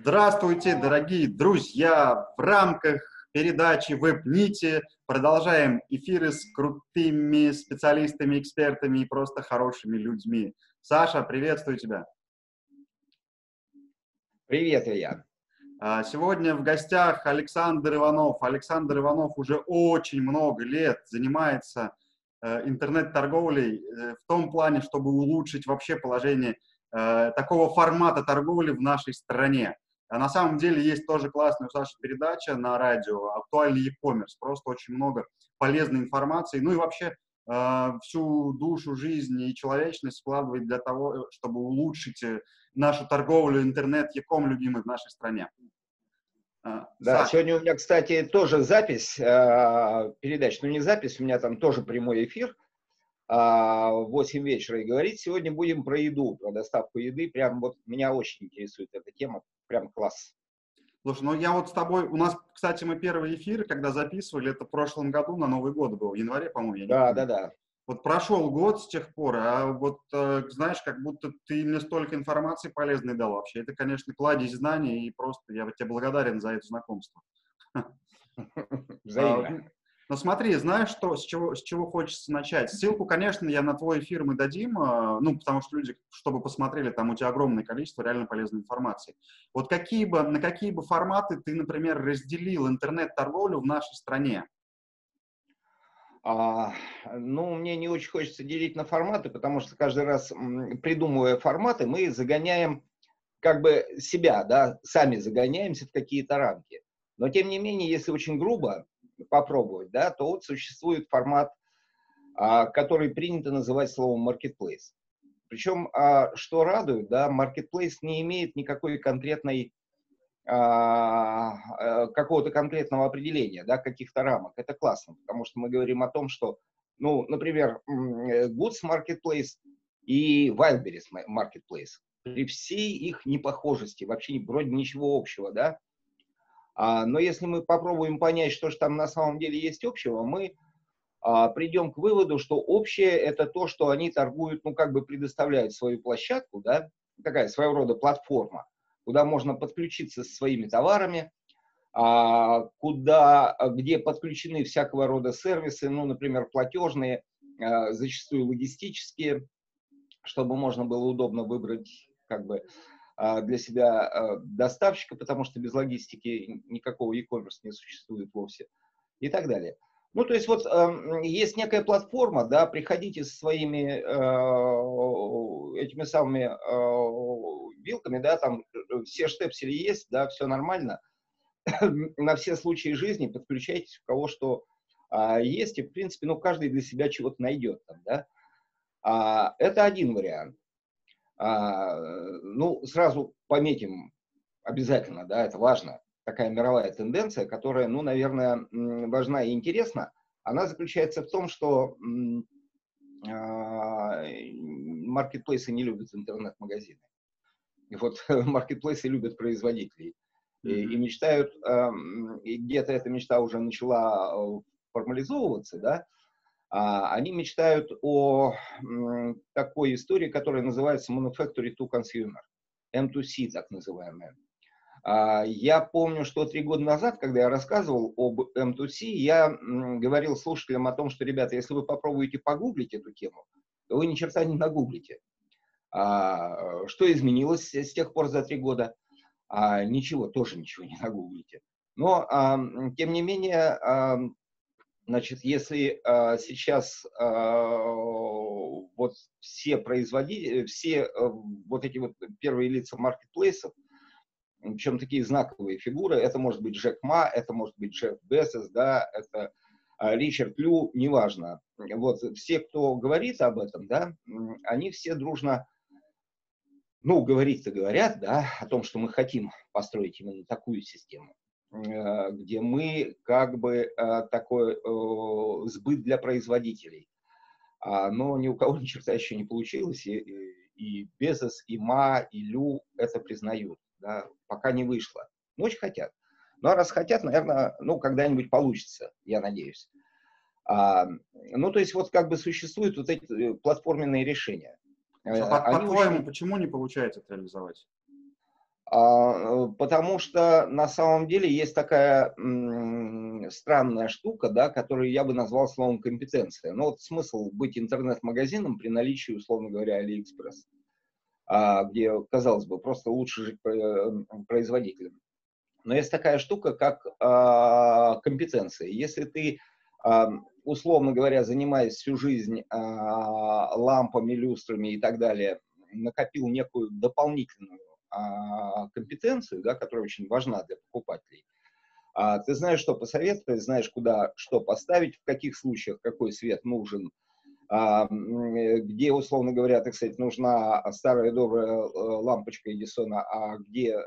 Здравствуйте, дорогие друзья! В рамках передачи WebNiti продолжаем эфиры с крутыми специалистами, экспертами и просто хорошими людьми. Саша, приветствую тебя! Привет, Илья! А, сегодня в гостях Александр Иванов. Александр Иванов уже очень много лет занимается э, интернет-торговлей э, в том плане, чтобы улучшить вообще положение э, такого формата торговли в нашей стране. А на самом деле есть тоже классная у Саши передача на радио «Актуальный e-commerce». Просто очень много полезной информации. Ну и вообще э, всю душу жизни и человечность вкладывает для того, чтобы улучшить э, нашу торговлю интернет-яком любимый в нашей стране. А, да, Саша. сегодня у меня, кстати, тоже запись э, передач, ну не запись, у меня там тоже прямой эфир а, в 8 вечера и говорить. Сегодня будем про еду, про доставку еды. Прям вот меня очень интересует эта тема, прям класс. Слушай, ну я вот с тобой, у нас, кстати, мы первый эфир, когда записывали, это в прошлом году, на Новый год был, в январе, по-моему. Да, да, да. Вот прошел год с тех пор, а вот, э, знаешь, как будто ты мне столько информации полезной дал вообще. Это, конечно, кладезь знаний, и просто я тебе благодарен за это знакомство. Взаимно. Но смотри, знаешь, что, с, чего, с чего хочется начать? Ссылку, конечно, я на твой эфир мы дадим, а, ну, потому что люди, чтобы посмотрели, там у тебя огромное количество реально полезной информации. Вот какие бы, на какие бы форматы ты, например, разделил интернет-торговлю в нашей стране? А, ну, мне не очень хочется делить на форматы, потому что каждый раз, придумывая форматы, мы загоняем как бы себя, да, сами загоняемся в какие-то рамки. Но, тем не менее, если очень грубо, попробовать, да, то вот существует формат, а, который принято называть словом marketplace. Причем, а, что радует, да, marketplace не имеет никакой конкретной а, э, какого-то конкретного определения, да, каких-то рамок. Это классно, потому что мы говорим о том, что, ну, например, Goods Marketplace и Wildberries Marketplace, при всей их непохожести, вообще вроде ничего общего, да, но если мы попробуем понять, что же там на самом деле есть общего, мы а, придем к выводу, что общее это то, что они торгуют, ну как бы предоставляют свою площадку, да, такая своего рода платформа, куда можно подключиться со своими товарами, а, куда, где подключены всякого рода сервисы, ну, например, платежные, зачастую логистические, чтобы можно было удобно выбрать как бы а, для себя а, доставщика, потому что без логистики никакого e-commerce не существует вовсе и так далее. Ну, то есть вот есть некая платформа, да, приходите со своими э, этими самыми э, вилками, да, там э, все штепсели есть, да, все нормально. На все случаи жизни подключайтесь, у кого что э, есть, и, в принципе, ну, каждый для себя чего-то найдет там, да. А, это один вариант. А, ну, сразу пометим обязательно, да, это важно, такая мировая тенденция, которая, ну, наверное, важна и интересна. Она заключается в том, что а, маркетплейсы не любят интернет-магазины. И вот маркетплейсы любят производителей. И, и мечтают, и где-то эта мечта уже начала э, формализовываться, да, а, они мечтают о такой истории, которая называется Manufacturing to Consumer, M2C так называемая. А, я помню, что три года назад, когда я рассказывал об M2C, я говорил слушателям о том, что, ребята, если вы попробуете погуглить эту тему, то вы ни черта не нагуглите. А, что изменилось с тех пор за три года? Ничего, тоже ничего не нагуглите. Но, тем не менее, Значит, если э, сейчас э, вот все производители, все э, вот эти вот первые лица маркетплейсов, причем такие знаковые фигуры, это может быть Джек Ма, это может быть Джефф Бессес, да, это э, Ричард Лю, неважно. Вот все, кто говорит об этом, да, они все дружно, ну, говорить-то говорят, да, о том, что мы хотим построить именно такую систему. Э, где мы как бы э, такой э, сбыт для производителей. А, но ни у кого ни черта еще не получилось, и, и Безос, и Ма, и Лю это признают. Да, пока не вышло. Но очень хотят. Ну, а раз хотят, наверное, ну, когда-нибудь получится, я надеюсь. А, ну, то есть вот как бы существуют вот эти платформенные решения. По-твоему, очень... почему не получается это реализовать? А, потому что на самом деле есть такая странная штука, да, которую я бы назвал словом компетенция. Ну вот смысл быть интернет-магазином при наличии, условно говоря, Алиэкспресс, а, где, казалось бы, просто лучше жить производителем. Но есть такая штука, как а, компетенция. Если ты, условно говоря, занимаясь всю жизнь лампами, люстрами и так далее, накопил некую дополнительную а, компетенцию, да, которая очень важна для покупателей. А, ты знаешь, что посоветовать, знаешь, куда что поставить, в каких случаях какой свет нужен, а, где, условно говоря, так сказать, нужна старая добрая э, лампочка Эдисона, а где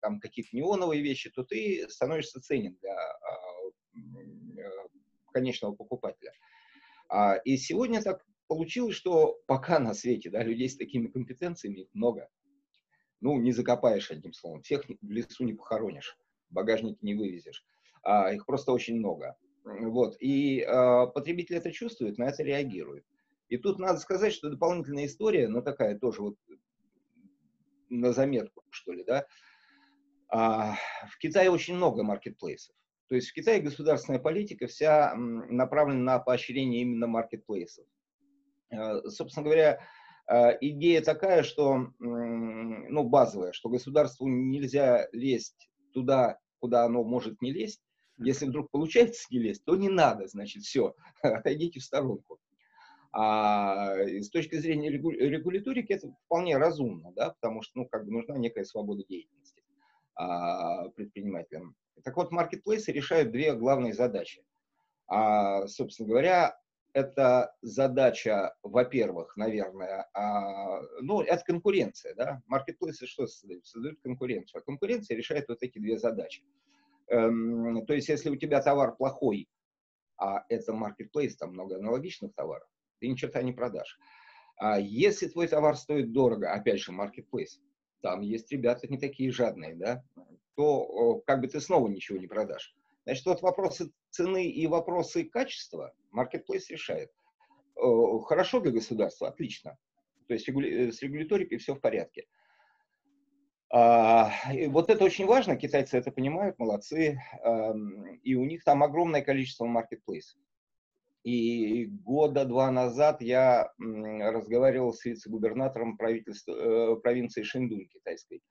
там какие-то неоновые вещи, то ты становишься ценен для э, конечного покупателя. И сегодня так получилось, что пока на свете да, людей с такими компетенциями много ну, не закопаешь одним словом. Всех в лесу не похоронишь, в багажнике не вывезешь. А, их просто очень много. Вот. И а, потребитель это чувствует, на это реагирует. И тут надо сказать, что дополнительная история, ну, такая тоже вот на заметку, что ли, да. А, в Китае очень много маркетплейсов. То есть в Китае государственная политика вся направлена на поощрение именно маркетплейсов. А, собственно говоря, а, идея такая, что, ну, базовая, что государству нельзя лезть туда, куда оно может не лезть. Если вдруг получается не лезть, то не надо, значит, все, отойдите в сторонку. А с точки зрения регу регуляторики это вполне разумно, да, потому что, ну, как бы нужна некая свобода деятельности а, предпринимателям. Так вот, маркетплейсы решают две главные задачи. А, собственно говоря, это задача, во-первых, наверное, а, ну, это конкуренция, да, маркетплейсы что создают? Создают конкуренцию, а конкуренция решает вот эти две задачи. Эм, то есть, если у тебя товар плохой, а это маркетплейс, там много аналогичных товаров, ты ни черта не продашь. А если твой товар стоит дорого, опять же, маркетплейс, там есть ребята не такие жадные, да, то как бы ты снова ничего не продашь. Значит, вот вопросы цены и вопросы качества Marketplace решает. Хорошо для государства, отлично. То есть э, с регуляторикой все в порядке. А, вот это очень важно, китайцы это понимают, молодцы, и у них там огромное количество маркетплейсов. И года два назад я разговаривал с вице-губернатором э, провинции Шиндун китайской.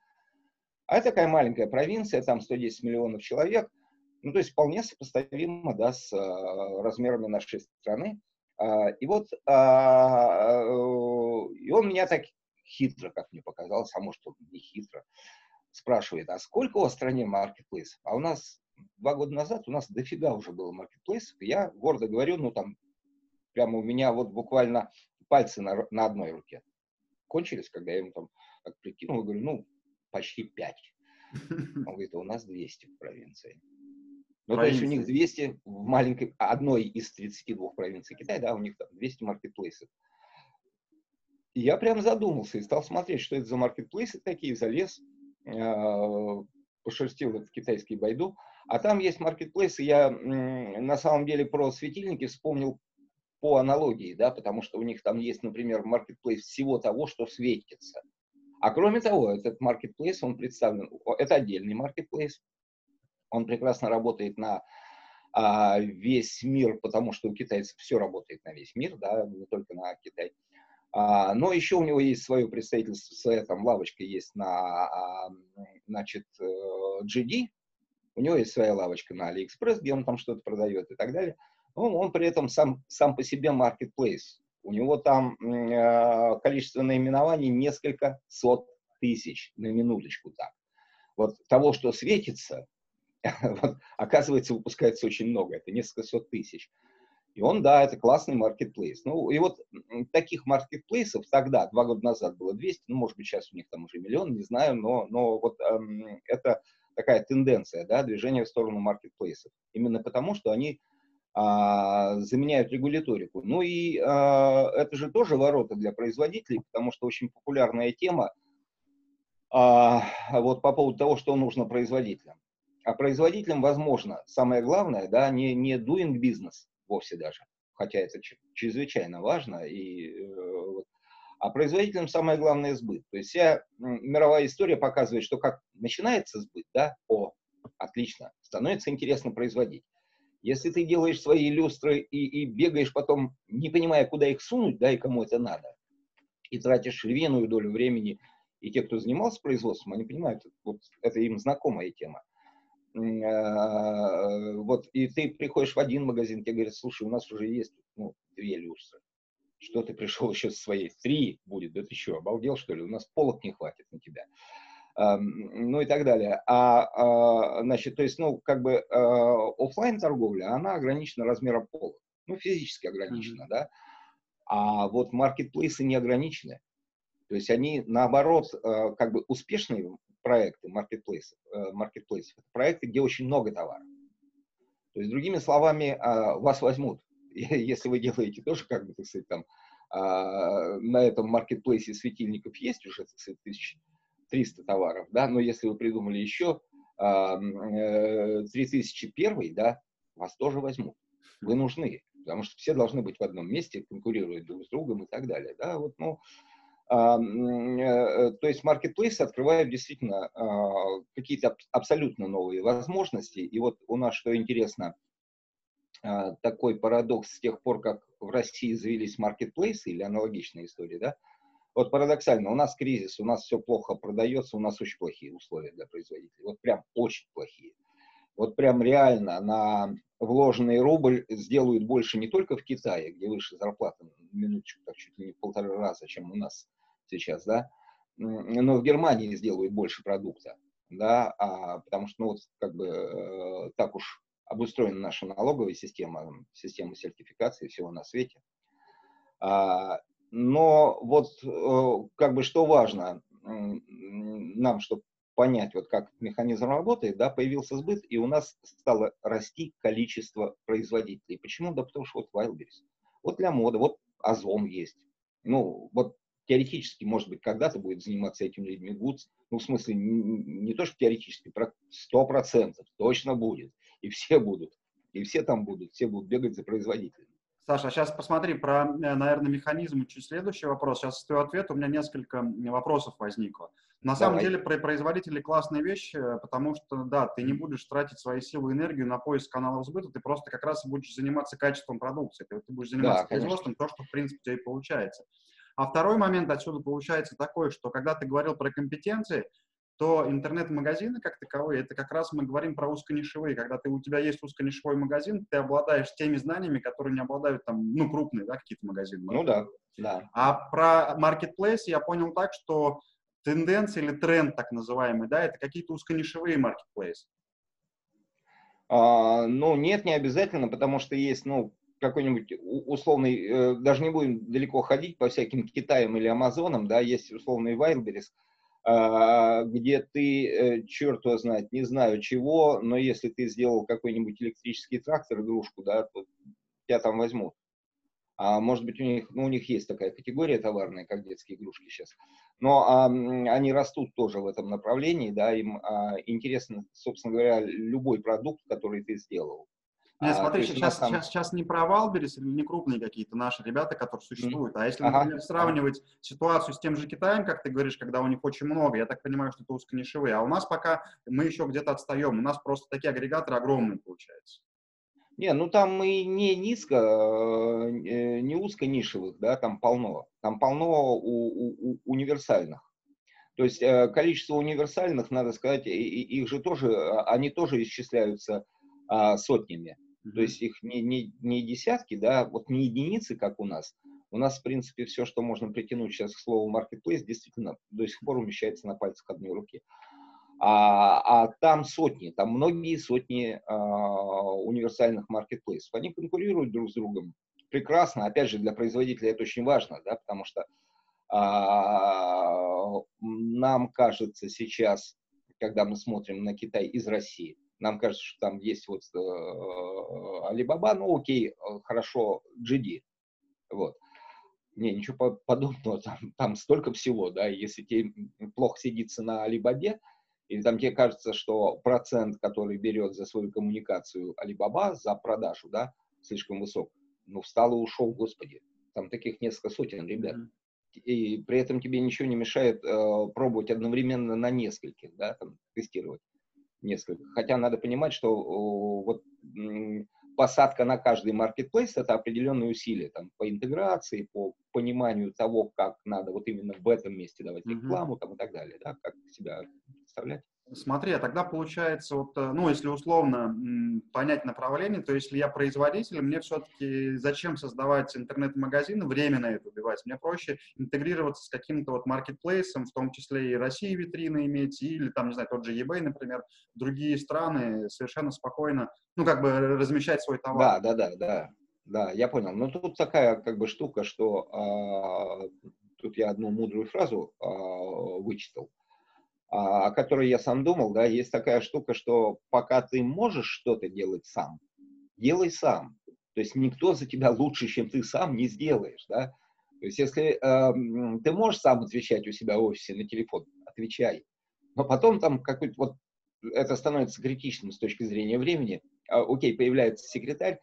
А это такая маленькая провинция, там 110 миллионов человек – ну, то есть вполне сопоставимо да, с а, размерами нашей страны. А, и вот а, и он меня так хитро, как мне показалось, а может, он не хитро, спрашивает, а сколько у вас в стране маркетплейсов? А у нас два года назад у нас дофига уже было маркетплейсов. И я гордо говорю, ну там прямо у меня вот буквально пальцы на, на одной руке кончились, когда я ему там как прикинул, говорю, ну, почти пять. Он говорит, а у нас 200 в провинции. Ну, то есть у них 200 в маленькой, одной из 32 провинций Китая, да, у них там 200 маркетплейсов. И я прям задумался и стал смотреть, что это за маркетплейсы такие, залез, э, пошерстил этот китайский байду. А там есть маркетплейсы, я на самом деле про светильники вспомнил по аналогии, да, потому что у них там есть, например, маркетплейс всего того, что светится. А кроме того, этот маркетплейс, он представлен, это отдельный маркетплейс, он прекрасно работает на а, весь мир, потому что у китайцев все работает на весь мир, да, не только на Китай. А, но еще у него есть свое представительство, своя там лавочка есть на, а, значит, GD, э, у него есть своя лавочка на AliExpress, где он там что-то продает и так далее. Но он при этом сам, сам по себе marketplace. У него там э, количество наименований несколько сот тысяч, на минуточку так. Вот того, что светится, оказывается, выпускается очень много, это несколько сот тысяч. И он, да, это классный маркетплейс. Ну, и вот таких маркетплейсов тогда, два года назад было 200, ну, может быть, сейчас у них там уже миллион, не знаю, но, но вот эм, это такая тенденция, да, движение в сторону маркетплейсов. Именно потому, что они а, заменяют регуляторику. Ну и а, это же тоже ворота для производителей, потому что очень популярная тема а, вот по поводу того, что нужно производителям. А производителям, возможно, самое главное, да, не, не doing business вовсе даже, хотя это чрезвычайно важно, и, э, А производителям самое главное сбыт. То есть вся мировая история показывает, что как начинается сбыт, да, о, отлично, становится интересно производить. Если ты делаешь свои люстры и, и бегаешь потом, не понимая, куда их сунуть, да, и кому это надо, и тратишь львиную долю времени, и те, кто занимался производством, они понимают, вот это им знакомая тема. А, вот, и ты приходишь в один магазин, тебе говорят, слушай, у нас уже есть ну, две люстры. Что ты пришел еще со своей? Три будет, да ты что, обалдел, что ли? У нас полок не хватит на тебя. Ну и так далее. А, а значит, то есть, ну, как бы а, офлайн торговля, она ограничена размером полок. Ну, физически ограничена, mm-hmm. да. А вот маркетплейсы не ограничены. То есть они, наоборот, а, как бы успешные проекты маркетплейсов, маркетплейсов проекты, где очень много товаров. То есть, другими словами, вас возьмут. Если вы делаете тоже, как бы, так сказать, там, на этом маркетплейсе светильников есть уже, так сказать, тысяч 300 товаров, да, но если вы придумали еще 3001, э, да, вас тоже возьмут. Вы нужны, потому что все должны быть в одном месте, конкурировать друг с другом и так далее, да, вот, ну, а, э, то есть маркетплейсы открывают действительно а, какие-то абсолютно новые возможности. И вот у нас, что интересно, а, такой парадокс с тех пор, как в России завелись маркетплейсы или аналогичные истории, да, вот парадоксально, у нас кризис, у нас все плохо продается, у нас очень плохие условия для производителей. Вот прям очень плохие. Вот прям реально на вложенный рубль сделают больше не только в Китае, где выше зарплата, минуточку, так чуть ли не в полтора раза, чем у нас сейчас, да, но в Германии сделают больше продукта, да, а, потому что, ну, вот, как бы, э, так уж обустроена наша налоговая система, система сертификации всего на свете. А, но вот э, как бы что важно нам, чтобы понять, вот как механизм работает, да, появился сбыт, и у нас стало расти количество производителей. Почему? Да потому что вот Wildberries. Вот для моды, вот Озон есть. Ну, вот теоретически, может быть, когда-то будет заниматься этим людьми Goods. Ну, в смысле, не, то, что теоретически, сто процентов точно будет. И все будут. И все там будут. Все будут бегать за производителями. Саша, сейчас посмотри про, э, наверное, механизм. Чуть следующий вопрос. Сейчас с твоего ответа у меня несколько вопросов возникло. На Давай. самом деле, про производители классная вещь, э, потому что, да, ты не будешь тратить свои силы и энергию на поиск каналов сбыта, ты просто как раз будешь заниматься качеством продукции, ты, ты будешь заниматься да, производством, то, что, в принципе, у тебя и получается. А второй момент отсюда получается такой, что когда ты говорил про компетенции, то интернет-магазины как таковые, это как раз мы говорим про узконишевые. Когда ты, у тебя есть узконишевой магазин, ты обладаешь теми знаниями, которые не обладают там, ну, крупные, да, какие-то магазины. Ну да, да. А про marketplace я понял так, что тенденция или тренд так называемый, да, это какие-то узконишевые marketplace. А, ну, нет, не обязательно, потому что есть, ну, какой-нибудь условный, э, даже не будем далеко ходить по всяким Китаям или Амазонам, да, есть условный Wildberries, где ты, э, черт его знает, не знаю чего, но если ты сделал какой-нибудь электрический трактор, игрушку, да, то тебя там возьмут. А может быть, у них, ну, у них есть такая категория товарная, как детские игрушки сейчас. Но а, они растут тоже в этом направлении, да, им а, интересно, собственно говоря, любой продукт, который ты сделал. Нет, а, смотри, а, сейчас, там... сейчас, сейчас не про Валберис или не крупные какие-то наши ребята, которые существуют, mm-hmm. а если, например, ага. сравнивать ситуацию с тем же Китаем, как ты говоришь, когда у них очень много, я так понимаю, что это узконишевые, а у нас пока мы еще где-то отстаем, у нас просто такие агрегаторы огромные получаются. Не, ну там и не низко, э, не узко нишевых, да, там полно. Там полно у, у, универсальных. То есть э, количество универсальных, надо сказать, их же тоже, а, они тоже исчисляются а, сотнями. То есть их не, не, не десятки, да, вот не единицы, как у нас. У нас, в принципе, все, что можно притянуть сейчас к слову marketplace, действительно до сих пор умещается на пальцах одной руки. А, а там сотни, там многие сотни а, универсальных маркетплейсов. Они конкурируют друг с другом прекрасно. Опять же, для производителя это очень важно, да, потому что а, нам кажется сейчас, когда мы смотрим на Китай из России, нам кажется, что там есть вот э, Alibaba, ну окей, э, хорошо, GD. Вот. Не, ничего подобного, там, там столько всего, да, если тебе плохо сидится на Alibaba, или там тебе кажется, что процент, который берет за свою коммуникацию Alibaba, за продажу, да, слишком высок, ну, встал и ушел, господи. Там таких несколько сотен ребят. и при этом тебе ничего не мешает э, пробовать одновременно на нескольких, да, там, тестировать несколько. Хотя надо понимать, что вот посадка на каждый маркетплейс это определенные усилия там, по интеграции, по пониманию того, как надо вот именно в этом месте давать рекламу mm-hmm. там, и так далее, да, как себя представлять. Смотри, а тогда получается, вот, э, ну, если условно понять направление, то если я производитель, мне все-таки зачем создавать интернет-магазин, время на это убивать? Мне проще интегрироваться с каким-то вот маркетплейсом, в том числе и России витрины иметь, или там, не знаю, тот же eBay, например, другие страны совершенно спокойно, ну, как бы размещать свой товар. Да, да, да, да, да, я понял. Но ну, тут такая как бы штука, что а, тут я одну мудрую фразу а, вычитал о которой я сам думал, да, есть такая штука, что пока ты можешь что-то делать сам, делай сам. То есть никто за тебя лучше, чем ты сам, не сделаешь, да. То есть если э, ты можешь сам отвечать у себя в офисе на телефон, отвечай. Но потом там какой-то вот это становится критичным с точки зрения времени. А, окей, появляется секретарь,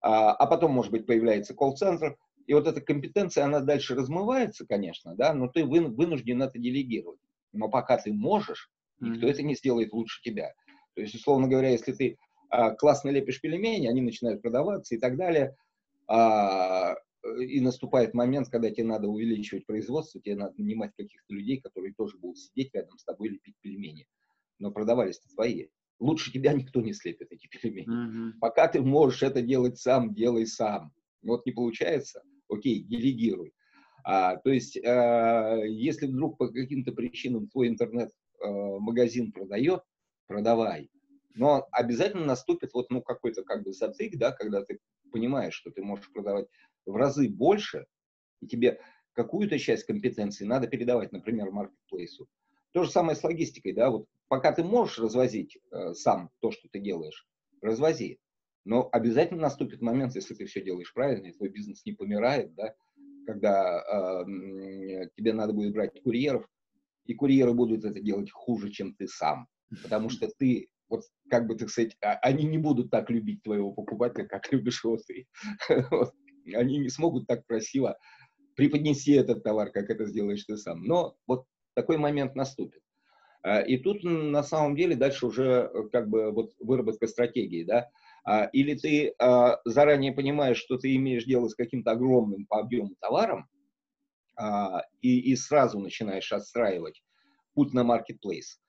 а, а потом, может быть, появляется колл-центр, и вот эта компетенция, она дальше размывается, конечно, да, но ты вынужден это делегировать но пока ты можешь, никто mm-hmm. это не сделает лучше тебя. То есть, условно говоря, если ты а, классно лепишь пельмени, они начинают продаваться и так далее, а, и наступает момент, когда тебе надо увеличивать производство, тебе надо нанимать каких-то людей, которые тоже будут сидеть рядом с тобой и лепить пельмени. Но продавались-то твои. Лучше тебя никто не слепит эти пельмени. Mm-hmm. Пока ты можешь это делать сам, делай сам. Вот не получается, окей, делегируй. А, то есть, а, если вдруг по каким-то причинам твой интернет-магазин а, продает, продавай. Но обязательно наступит вот ну, какой-то как бы затык, да, когда ты понимаешь, что ты можешь продавать в разы больше, и тебе какую-то часть компетенции надо передавать, например, маркетплейсу. То же самое с логистикой, да, вот пока ты можешь развозить э, сам то, что ты делаешь, развози. Но обязательно наступит момент, если ты все делаешь правильно, и твой бизнес не помирает, да, когда э, тебе надо будет брать курьеров, и курьеры будут это делать хуже, чем ты сам. Потому что ты, вот как бы, так сказать, а, они не будут так любить твоего покупателя, как любишь его ты. Они не смогут так красиво преподнести этот товар, как это сделаешь ты сам. Но вот такой момент наступит. А, и тут на самом деле дальше уже э, как бы вот выработка стратегии, да, или ты а, заранее понимаешь, что ты имеешь дело с каким-то огромным по объему товаром, а, и, и сразу начинаешь отстраивать путь на маркетплейс.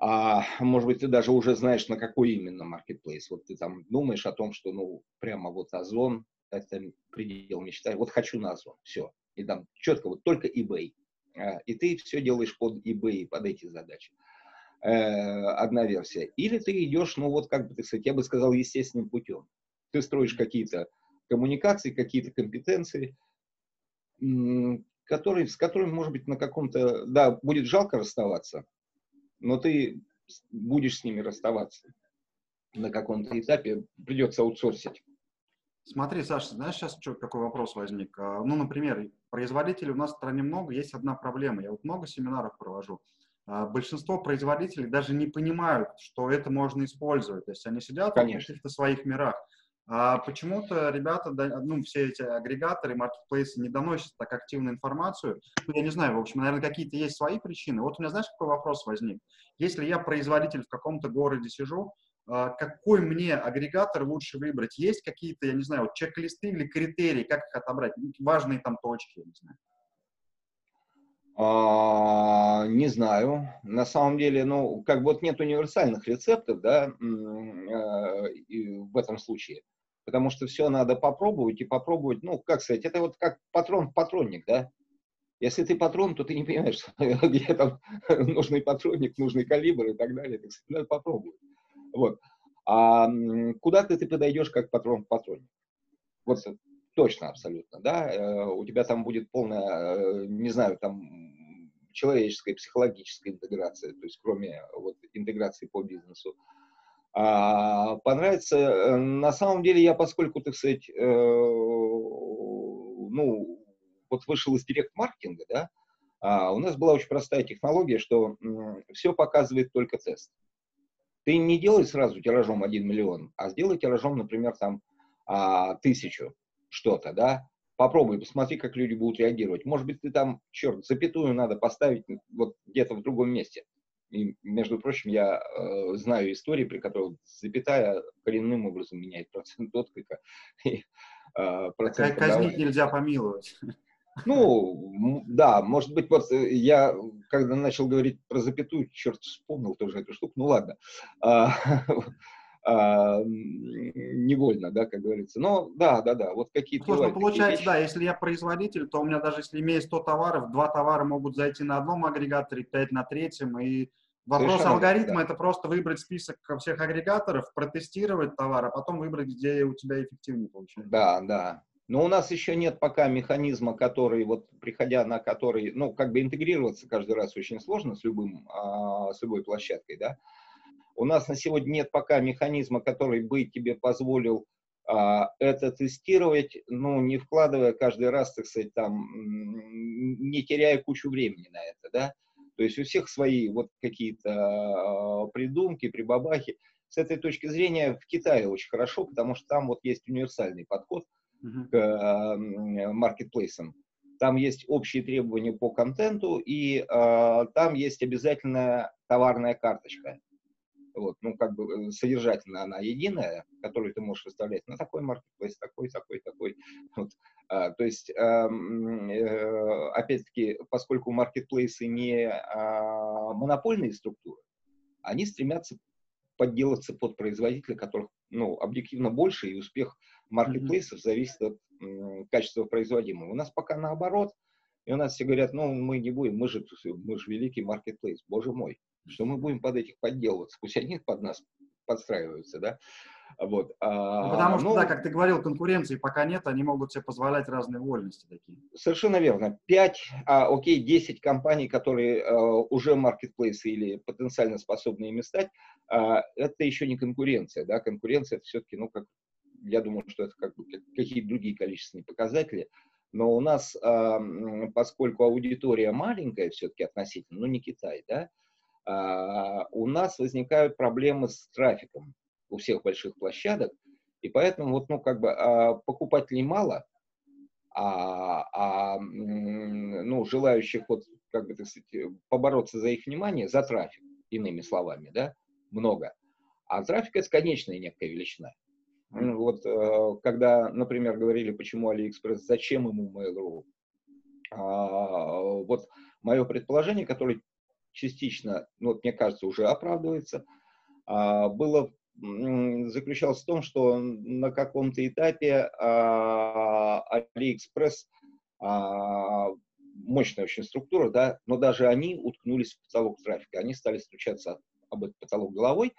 А может быть, ты даже уже знаешь, на какой именно маркетплейс. Вот ты там думаешь о том, что, ну, прямо вот Озон, это предел мечты. Вот хочу на Озон, все. И там четко, вот только eBay. И ты все делаешь под eBay, под эти задачи. Э, одна версия. Или ты идешь, ну вот как бы, так сказать, я бы сказал, естественным путем. Ты строишь какие-то коммуникации, какие-то компетенции, которые, с которыми, может быть, на каком-то, да, будет жалко расставаться, но ты будешь с ними расставаться. На каком-то этапе придется аутсорсить. Смотри, Саша, знаешь, сейчас что, какой вопрос возник? А, ну, например, производителей у нас в стране много, есть одна проблема. Я вот много семинаров провожу. А, большинство производителей даже не понимают, что это можно использовать. То есть они сидят Конечно. в каких-то своих мирах. А почему-то ребята, ну, все эти агрегаторы, маркетплейсы не доносят так активную информацию. Ну, я не знаю, в общем, наверное, какие-то есть свои причины. Вот у меня, знаешь, какой вопрос возник? Если я производитель в каком-то городе сижу, а, какой мне агрегатор лучше выбрать? Есть какие-то, я не знаю, вот чек-листы или критерии, как их отобрать? Важные там точки, я не знаю. А, не знаю. На самом деле, ну, как бы вот нет универсальных рецептов, да, э, в этом случае. Потому что все надо попробовать и попробовать, ну, как сказать, это вот как патрон в патронник, да. Если ты патрон, то ты не понимаешь, где там нужный патронник, нужный калибр и так далее. Так сказать, надо попробовать. Вот. А куда ты, ты подойдешь как патрон в патронник? Вот точно абсолютно, да, э, у тебя там будет полная, э, не знаю, там человеческая, психологическая интеграция, то есть кроме вот интеграции по бизнесу. А, понравится, э, на самом деле я, поскольку, так сказать, ну, вот вышел из директ-маркетинга, да, а у нас была очень простая технология, что все показывает только тест. Ты не делай сразу тиражом 1 миллион, а сделай тиражом, например, там а, тысячу что-то, да, Попробуй, посмотри, как люди будут реагировать. Может быть, ты там, черт, запятую надо поставить вот где-то в другом месте. И, между прочим, я э, знаю истории, при которых запятая коренным образом меняет процент отклика. И, э, процент Казнить нельзя помиловать. Ну, да, может быть, вот э, я, когда начал говорить про запятую, черт вспомнил тоже эту штуку, ну ладно. А, а, невольно, да, как говорится. Но да, да, да, вот какие-то... Слушай, ну, получается, да, если я производитель, то у меня даже если имею 100 товаров, два товара могут зайти на одном агрегаторе, пять на третьем, и вопрос Совершенно алгоритма да. это просто выбрать список всех агрегаторов, протестировать товар, а потом выбрать, где у тебя эффективнее получается. Да, да. Но у нас еще нет пока механизма, который, вот приходя на который, ну, как бы интегрироваться каждый раз очень сложно с любым, а, с любой площадкой, да, у нас на сегодня нет пока механизма, который бы тебе позволил а, это тестировать, ну, не вкладывая каждый раз, так сказать, там, не теряя кучу времени на это, да. То есть у всех свои вот какие-то а, придумки, прибабахи. С этой точки зрения в Китае очень хорошо, потому что там вот есть универсальный подход к маркетплейсам. Там есть общие требования по контенту, и а, там есть обязательная товарная карточка. Вот, ну, как бы э, содержательно она единая, которую ты можешь выставлять на такой маркетплейс, такой, такой, такой. Вот. А, то есть, а, э, опять-таки, поскольку маркетплейсы не а, монопольные структуры, они стремятся подделаться под производителя, которых, ну, объективно больше, и успех маркетплейсов зависит от м, качества производимого. У нас пока наоборот, и у нас все говорят, ну, мы не будем, мы же, мы же великий маркетплейс, боже мой что мы будем под этих подделываться, пусть они под нас подстраиваются, да, вот. А, ну, потому что, ну, да, как ты говорил, конкуренции пока нет, они могут себе позволять разные вольности такие. Совершенно верно. 5, а, окей, 10 компаний, которые а, уже маркетплейсы или потенциально способны ими стать, а, это еще не конкуренция, да, конкуренция это все-таки, ну, как, я думаю, что это как бы какие-то другие количественные показатели, но у нас, а, поскольку аудитория маленькая все-таки относительно, ну, не Китай, да, у нас возникают проблемы с трафиком у всех больших площадок, и поэтому вот, ну, как бы а, покупателей мало, а, а ну, желающих вот, как бы, так сказать, побороться за их внимание, за трафик, иными словами, да, много. А трафик – это конечная некая величина. Вот э, когда, например, говорили, почему Алиэкспресс, зачем ему Mail.ru, вот мое предположение, которое частично, ну, вот, мне кажется, уже оправдывается, а, было заключалось в том, что на каком-то этапе а, AliExpress а, мощная очень структура, да, но даже они уткнулись в потолок трафика, они стали стучаться об этот потолок головой,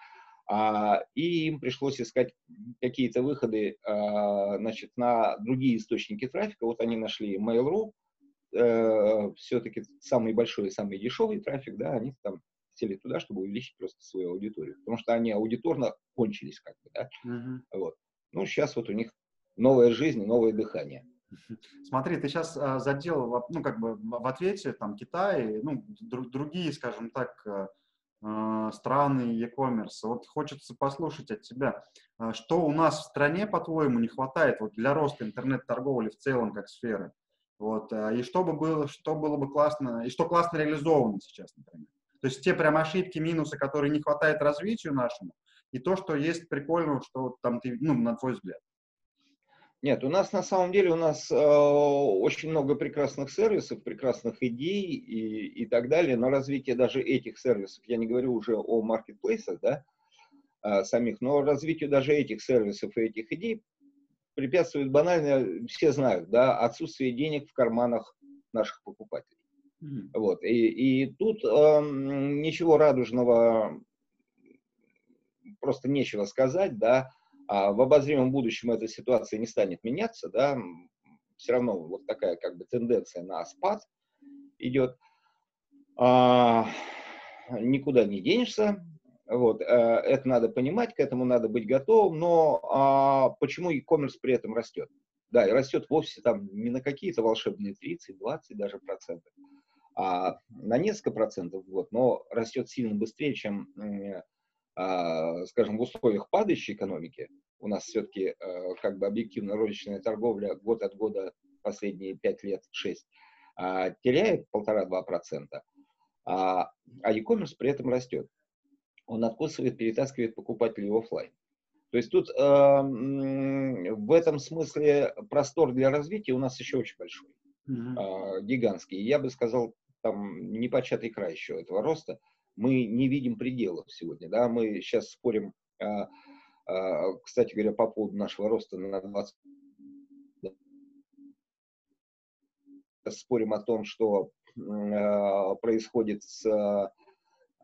а, и им пришлось искать какие-то выходы а, значит, на другие источники трафика. Вот они нашли Mail.ru, э, все-таки самый большой и самый дешевый трафик, да, они там сели туда, чтобы увеличить просто свою аудиторию. Потому что они аудиторно кончились, как бы, да. Uh-huh. Вот. Ну, сейчас вот у них новая жизнь, новое дыхание. Смотри, ты сейчас а, задел, ну, как бы в ответе, там, Китай, ну, друг, другие, скажем так, э, страны e-commerce. Вот хочется послушать от тебя, что у нас в стране, по-твоему, не хватает вот для роста интернет-торговли в целом как сферы? Вот, а, и что бы было, что было бы классно, и что классно реализовано сейчас, например. То есть те прям ошибки, минусы, которые не хватает развитию нашему, и то, что есть прикольного, что там ты, ну, на твой взгляд. Нет, у нас на самом деле у нас э, очень много прекрасных сервисов, прекрасных идей и, и так далее, но развитие даже этих сервисов, я не говорю уже о маркетплейсах, да, э, самих, но развитию даже этих сервисов и этих идей препятствует банально, все знают, да, отсутствие денег в карманах наших покупателей. Mm-hmm. Вот. И, и тут э, ничего радужного просто нечего сказать, да. А в обозримом будущем эта ситуация не станет меняться, да. Все равно вот такая как бы тенденция на спад идет. А, никуда не денешься. Вот, э, это надо понимать, к этому надо быть готовым, но а, почему e-commerce при этом растет? Да, и растет вовсе там не на какие-то волшебные 30, 20 даже процентов, а на несколько процентов в год, но растет сильно быстрее, чем, а, скажем, в условиях падающей экономики. У нас все-таки э, как бы объективно розничная торговля год от года последние 5 лет, 6, а, теряет 1,5-2%, а, а e-commerce при этом растет. Он откусывает, перетаскивает покупателей в офлайн. То есть тут э, в этом смысле простор для развития у нас еще очень большой, mm-hmm. э, гигантский. Я бы сказал, там непочатый край еще этого роста. Мы не видим пределов сегодня. Да? Мы сейчас спорим, э, э, кстати говоря, по поводу нашего роста на 20 спорим о том, что э, происходит с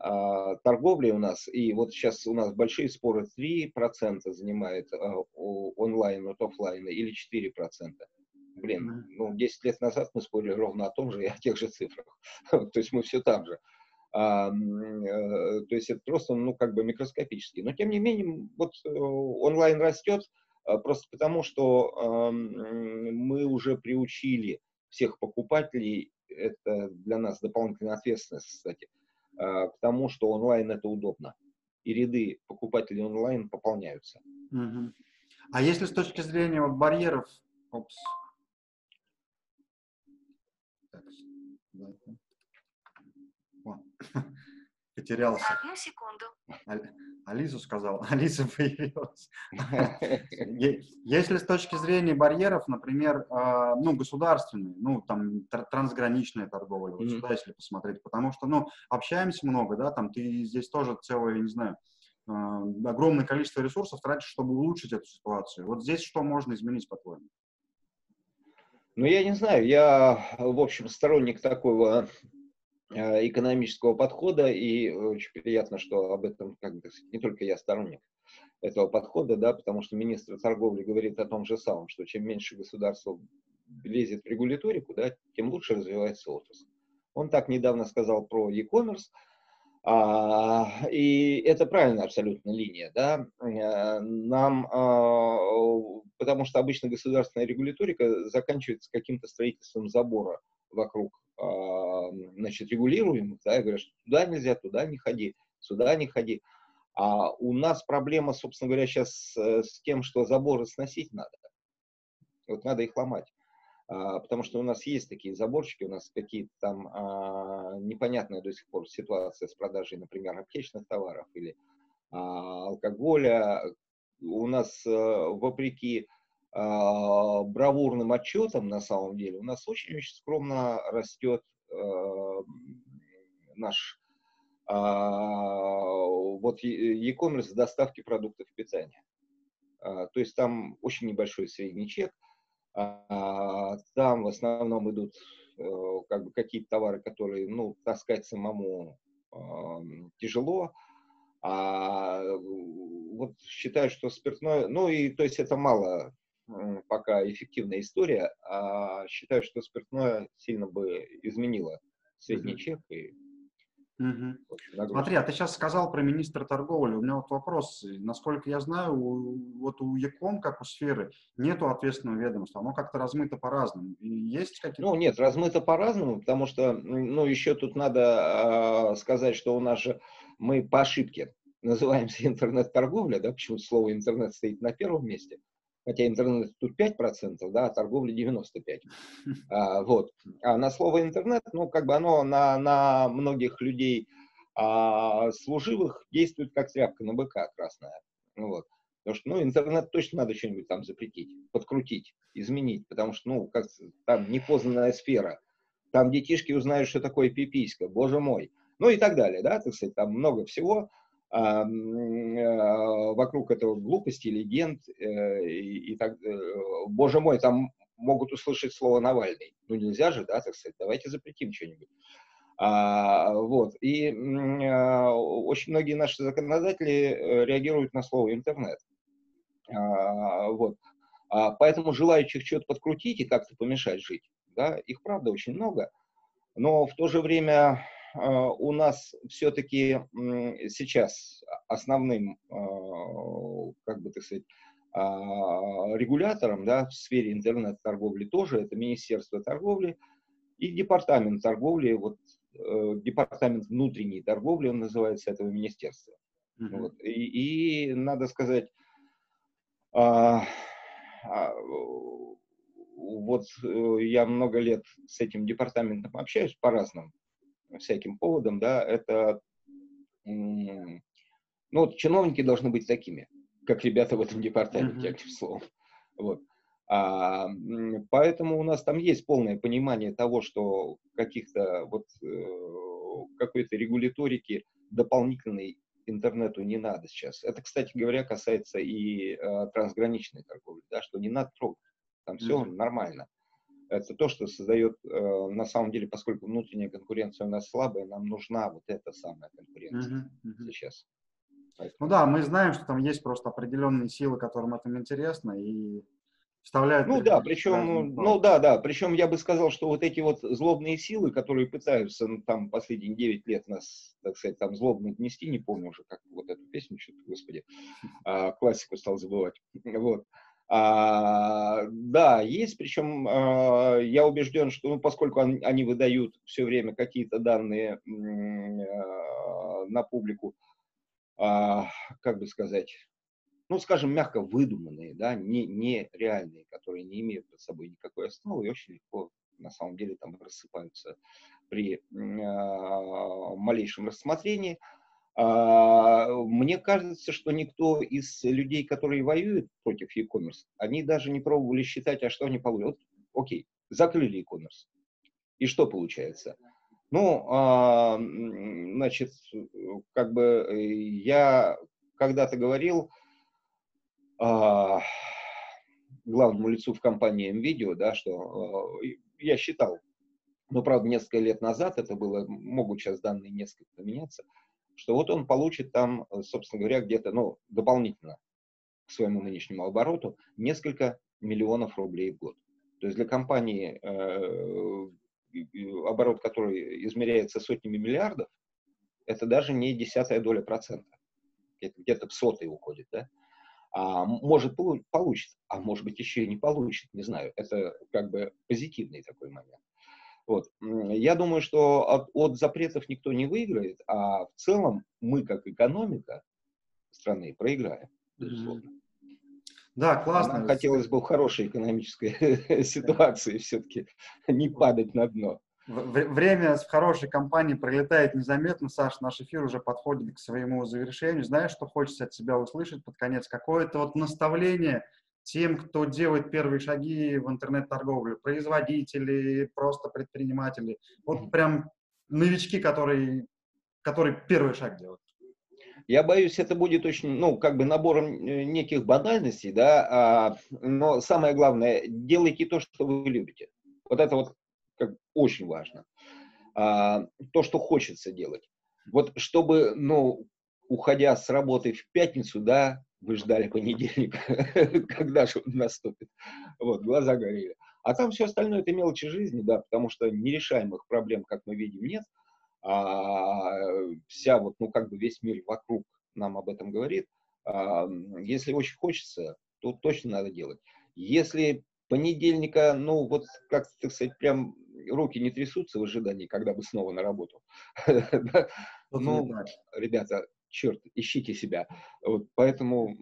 э, торговлей у нас. И вот сейчас у нас большие споры 3% занимает э, онлайн от офлайна или 4%. Блин, ну 10 лет назад мы спорили ровно о том же и о тех же цифрах. то есть мы все там же. А, э, то есть это просто, ну, как бы микроскопически. Но, тем не менее, вот э, онлайн растет э, просто потому, что мы уже приучили всех покупателей, это для нас дополнительная ответственность, кстати, к тому, что онлайн это удобно. И ряды покупателей онлайн пополняются. А если с точки зрения вот барьеров, опс, так, потерялся. Одну секунду. Алису сказал, Алиса появилась. Если с точки зрения барьеров, например, а, ну, государственные, ну, там, трансграничная торговля, вот сюда, если посмотреть, потому что, ну, общаемся много, да, там, ты здесь тоже целое, не знаю, а, огромное количество ресурсов тратишь, чтобы улучшить эту ситуацию. Вот здесь что можно изменить, по-твоему? Ну, я не знаю, я, в общем, сторонник такого экономического подхода, и очень приятно, что об этом как бы, не только я сторонник этого подхода, да, потому что министр торговли говорит о том же самом, что чем меньше государство лезет в регуляторику, да, тем лучше развивается отрасль. Он так недавно сказал про e-commerce, а, и это правильная абсолютно линия, да, э, нам, а, потому что обычно государственная регуляторика заканчивается каким-то строительством забора вокруг значит, регулируем, да, и говорят, что туда нельзя, туда не ходи, сюда не ходи. А у нас проблема, собственно говоря, сейчас с, с тем, что заборы сносить надо. Вот надо их ломать. А, потому что у нас есть такие заборчики, у нас какие-то там а, непонятная до сих пор ситуация с продажей, например, аптечных товаров или а, алкоголя. У нас, а, вопреки а, бравурным отчетом, на самом деле, у нас очень-очень скромно растет э, наш э, вот e-commerce доставки продуктов питания. То есть там очень небольшой средний чек, там в основном идут э, как бы какие-то товары, которые, ну, таскать самому тяжело, а вот считаю, что спиртное, ну и то есть это мало пока эффективная история, а считаю, что спиртное сильно бы изменило средний mm-hmm. чек и Угу. Смотри, а ты сейчас сказал про министра торговли. У меня вот вопрос. Насколько я знаю, у, вот у Яком, как у сферы, нету ответственного ведомства. Оно как-то размыто по-разному. Есть какие-то... Ну, нет, размыто по-разному, потому что, ну, еще тут надо э, сказать, что у нас же мы по ошибке называемся интернет-торговля, да, почему слово интернет стоит на первом месте хотя интернет тут 5%, да, а торговля 95%. А, вот. А на слово интернет, ну, как бы оно на, на многих людей а, служивых действует как тряпка на быка красная. Вот. Потому что, ну, интернет точно надо что-нибудь там запретить, подкрутить, изменить, потому что, ну, как там непознанная сфера. Там детишки узнают, что такое пиписька, боже мой. Ну и так далее, да, так сказать, там много всего. А, вокруг этого глупости, легенд э, и, так, э, боже мой, там могут услышать слово Навальный. Ну нельзя же, да, так сказать, давайте запретим что-нибудь. А, вот. И а, очень многие наши законодатели э, реагируют на слово интернет. А, вот. А, поэтому желающих что-то подкрутить и как-то помешать жить, да, их правда очень много. Но в то же время у нас все-таки сейчас основным, а, как бы так сказать, а, регулятором да, в сфере интернет-торговли тоже это Министерство торговли и Департамент торговли, вот э, Департамент внутренней торговли, он называется этого министерства. Mm-hmm. Вот. И, и надо сказать, вот э, я много лет с этим департаментом общаюсь по разным всяким поводам, да, это, ну, вот чиновники должны быть такими, как ребята в этом департаменте, mm-hmm. одним словом. Вот. А, поэтому у нас там есть полное понимание того, что каких-то вот э, какой-то регуляторики дополнительной интернету не надо сейчас. Это, кстати говоря, касается и э, трансграничной торговли, да, что не надо трогать. Там все mm-hmm. нормально. Это то, что создает, э, на самом деле, поскольку внутренняя конкуренция у нас слабая, нам нужна вот эта самая конкуренция mm-hmm. сейчас. Поэтому... Ну да, мы знаем, что там есть просто определенные силы, которым это интересно, и вставляют... Ну да, причем, ну да, да, причем я бы сказал, что вот эти вот злобные силы, которые пытаются ну, там последние 9 лет нас, так сказать, там злобно нести, не помню уже, как вот эту песню, что-то, господи, а, классику стал забывать, вот. А, да, есть, причем а, я убежден, что ну, поскольку он, они выдают все время какие-то данные а, на публику, а, как бы сказать, ну, скажем, мягко выдуманные, да, не, не реальные, которые не имеют под собой никакой основы и очень легко, на самом деле, там рассыпаются при э, малейшем рассмотрении. А, мне кажется, что никто из людей, которые воюют против e-commerce, они даже не пробовали считать, а что они получат. Вот, окей, закрыли e-commerce. И что получается? Ну, а, значит, как бы э, я когда-то говорил, а, главному лицу в компании MVideo, да, что э, я считал, но, правда, несколько лет назад это было, могут сейчас данные несколько поменяться, что вот он получит там, собственно говоря, где-то, ну, дополнительно к своему нынешнему обороту несколько миллионов рублей в год. То есть для компании, э, оборот который измеряется сотнями миллиардов, это даже не десятая доля процента. Где-то в сотый уходит, да? А, может получит, а может быть еще и не получит, не знаю. Это как бы позитивный такой момент. Вот. Я думаю, что от, от запретов никто не выиграет, а в целом мы, как экономика страны, проиграем, безусловно. Да, классно. Нам хотелось бы в хорошей экономической ситуации все-таки не падать на дно. Время в хорошей компании пролетает незаметно. Саш, наш эфир уже подходит к своему завершению. Знаешь, что хочется от тебя услышать под конец? Какое-то вот наставление тем, кто делает первые шаги в интернет-торговле, производители, просто предприниматели, вот прям новички, которые, которые первый шаг делают. Я боюсь, это будет очень, ну, как бы набором э, неких банальностей, да, а, но самое главное, делайте то, что вы любите. Вот это вот как очень важно. А, то, что хочется делать. Вот чтобы, ну, уходя с работы в пятницу, да, вы ждали понедельник, когда же он наступит. Вот, глаза горели. А там все остальное это мелочи жизни, да, потому что нерешаемых проблем, как мы видим, нет. А вся вот, ну, как бы весь мир вокруг нам об этом говорит. А, если очень хочется, то точно надо делать. Если понедельника, ну, вот, как, так сказать, прям руки не трясутся в ожидании, когда бы снова на работу. Ну, ребята, черт, ищите себя. Вот, поэтому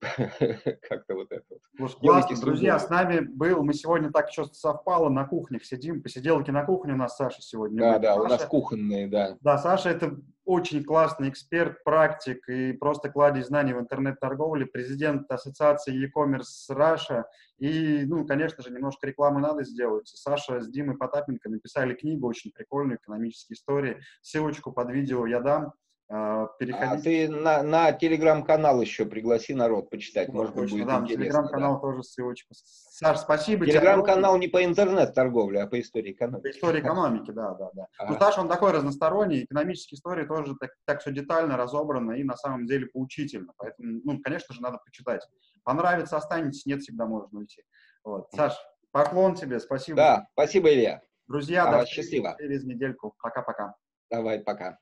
как-то вот это вот. Ну, классно, друзья, с нами был, мы сегодня так что совпало, на кухнях сидим, посиделки на кухне у нас Саша сегодня. Да, да, Саша, у нас кухонные, да. Да, Саша это очень классный эксперт, практик и просто кладезь знаний в интернет-торговле, президент ассоциации e-commerce Russia. И, ну, конечно же, немножко рекламы надо сделать. Саша с Димой Потапенко написали книгу очень прикольную, экономические истории. Ссылочку под видео я дам. А, переходить. А ты на, на телеграм-канал еще пригласи народ почитать, может быть, будет да, телеграм-канал да. тоже ссылочка. Саш, спасибо Телеграм-канал не по интернет-торговле, а по истории экономики. По истории экономики, да, да, да. Ну, Саша, он такой разносторонний, экономические истории тоже так, так все детально разобрано и на самом деле поучительно. Поэтому, ну, конечно же, надо почитать. Понравится, останетесь, нет, всегда можно уйти. Вот. Саш, поклон тебе, спасибо. Да, спасибо, Илья. Друзья, а, до счастливо. через недельку. Пока-пока. Давай, пока.